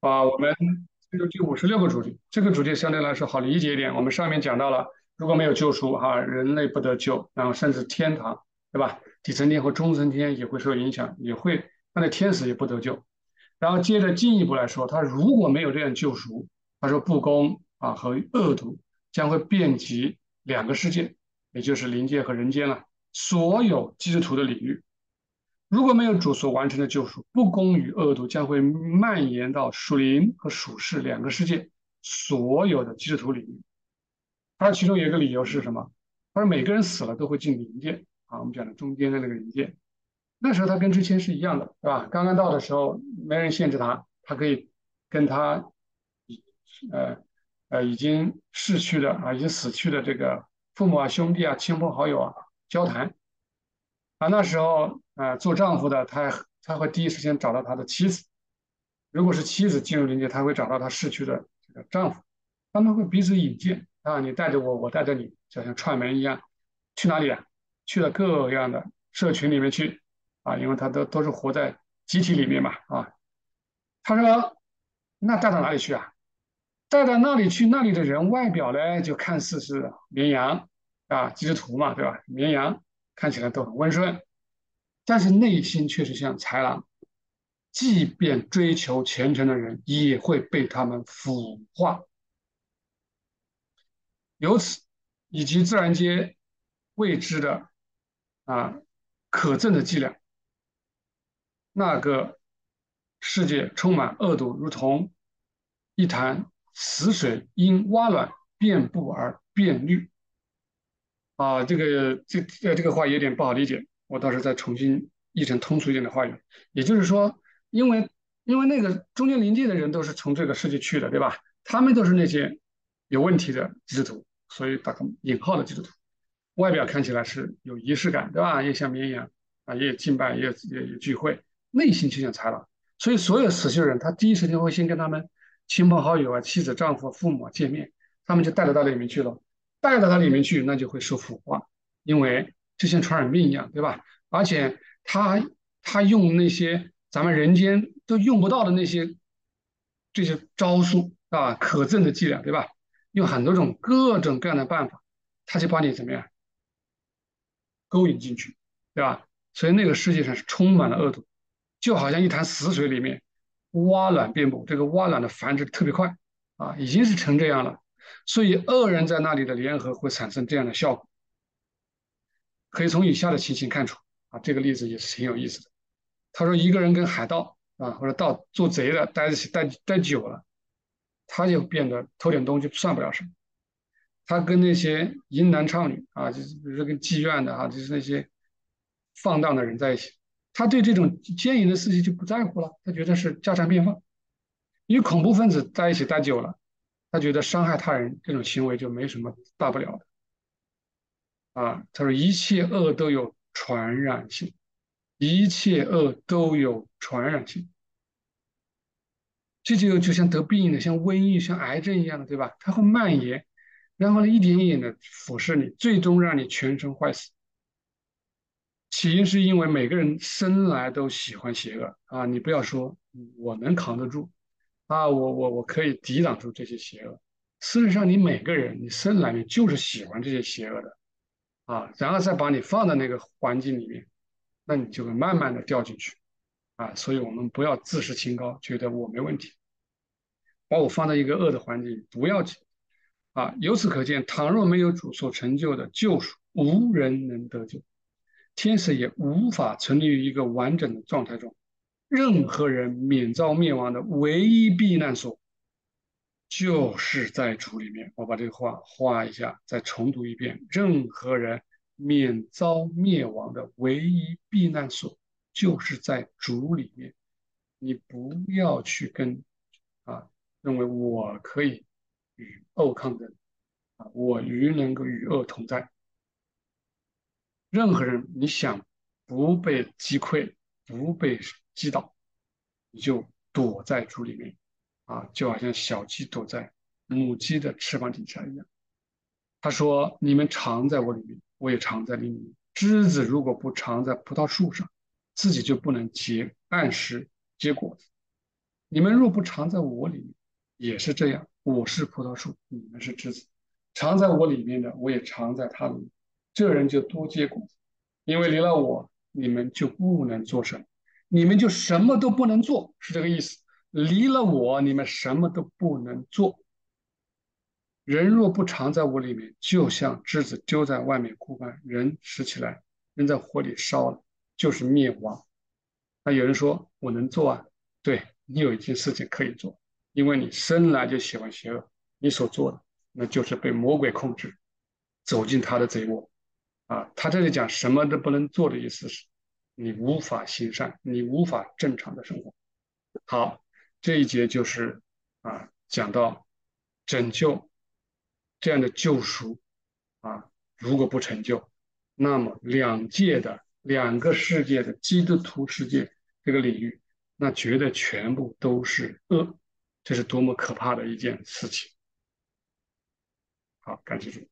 啊，我们进入第五十六个主题，这个主题相对来说好理解一点。我们上面讲到了，如果没有救赎，哈，人类不得救，然后甚至天堂，对吧？底层天和中层天也会受影响，也会，那天使也不得救。然后接着进一步来说，他如果没有这样救赎，他说不公啊和恶毒将会遍及两个世界，也就是灵界和人间了，所有基督徒的领域。如果没有主所完成的救赎，不公与恶毒将会蔓延到属灵和属世两个世界所有的基督徒领域。他其中有一个理由是什么？他说每个人死了都会进灵界啊，我们讲的中间的那个灵界。那时候他跟之前是一样的，对吧？刚刚到的时候没人限制他，他可以跟他已呃呃已经逝去的啊已经死去的这个父母啊兄弟啊亲朋好友啊交谈啊那时候。啊，做丈夫的他他会第一时间找到他的妻子，如果是妻子进入灵界，他会找到他逝去的这个丈夫，他们会彼此引荐啊，你带着我，我带着你，就像串门一样，去哪里啊？去了各样的社群里面去啊，因为他都都是活在集体里面嘛啊。他说，那带到哪里去啊？带到那里去，那里的人外表呢就看似是绵羊啊，基督徒嘛，对吧？绵羊看起来都很温顺。但是内心却是像豺狼，即便追求虔诚的人，也会被他们腐化。由此，以及自然界未知的啊可憎的伎俩，那个世界充满恶毒，如同一潭死水，因蛙卵遍布而变绿。啊，这个这呃这个话有点不好理解。我倒是再重新译成通俗一点的话语，也就是说，因为因为那个中间临界的人都是从这个世界去的，对吧？他们都是那些有问题的基督徒，所以打个引号的基督徒，外表看起来是有仪式感，对吧？也像绵羊啊，也有敬拜，也有也有聚会，内心就像豺狼。所以所有死去的人，他第一时间会先跟他们亲朋好友啊、妻子、丈夫、父母见面，他们就带到他里面去了，带到他里面去，那就会受腐化，因为。就像传染病一样，对吧？而且他他用那些咱们人间都用不到的那些这些招数啊，可憎的伎俩，对吧？用很多种各种各样的办法，他就把你怎么样勾引进去，对吧？所以那个世界上是充满了恶毒，就好像一潭死水里面蛙卵遍布，这个蛙卵的繁殖特别快啊，已经是成这样了。所以恶人在那里的联合会产生这样的效果。可以从以下的情形看出啊，这个例子也是挺有意思的。他说，一个人跟海盗啊或者盗做贼的待一起待待久了，他就变得偷点东西算不了什么。他跟那些淫男娼女啊，就是比如说跟妓院的啊，就是那些放荡的人在一起，他对这种奸淫的事情就不在乎了，他觉得是家常便饭。与恐怖分子在一起待久了，他觉得伤害他人这种行为就没什么大不了的。啊，他说一切恶都有传染性，一切恶都有传染性，这就就像得病的，像瘟疫、像癌症一样的，对吧？它会蔓延，然后呢，一点一点的腐蚀你，最终让你全身坏死。起因是因为每个人生来都喜欢邪恶啊，你不要说我能扛得住啊，我我我可以抵挡住这些邪恶。事实上，你每个人你生来你就是喜欢这些邪恶的。啊，然后再把你放在那个环境里面，那你就会慢慢的掉进去，啊，所以我们不要自视清高，觉得我没问题，把我放在一个恶的环境不要紧，啊，由此可见，倘若没有主所成就的救赎，无人能得救，天使也无法存立于一个完整的状态中，任何人免遭灭亡的唯一避难所。就是在主里面，我把这个话画一下，再重读一遍。任何人免遭灭亡的唯一避难所，就是在主里面。你不要去跟啊，认为我可以与恶抗争啊，我与能够与恶同在。任何人，你想不被击溃，不被击倒，你就躲在主里面。啊，就好像小鸡躲在母鸡的翅膀底下一样。他说：“你们藏在我里面，我也藏在里面。枝子如果不藏在葡萄树上，自己就不能结按时结果子。你们若不常在我里面，也是这样。我是葡萄树，你们是枝子。常在我里面的，我也常在他里面。这人就多结果子，因为离了我，你们就不能做什么，你们就什么都不能做，是这个意思。离了我，你们什么都不能做。人若不常在我里面，就像枝子丢在外面枯干，人拾起来扔在火里烧了，就是灭亡。那有人说我能做啊？对你有一件事情可以做，因为你生来就喜欢邪恶，你所做的那就是被魔鬼控制，走进他的贼窝。啊，他这里讲什么都不能做的意思是，你无法行善，你无法正常的生活。好，这一节就是啊，讲到拯救这样的救赎啊，如果不成就，那么两界的两个世界的基督徒世界这个领域，那绝对全部都是恶，这是多么可怕的一件事情。好，感谢主。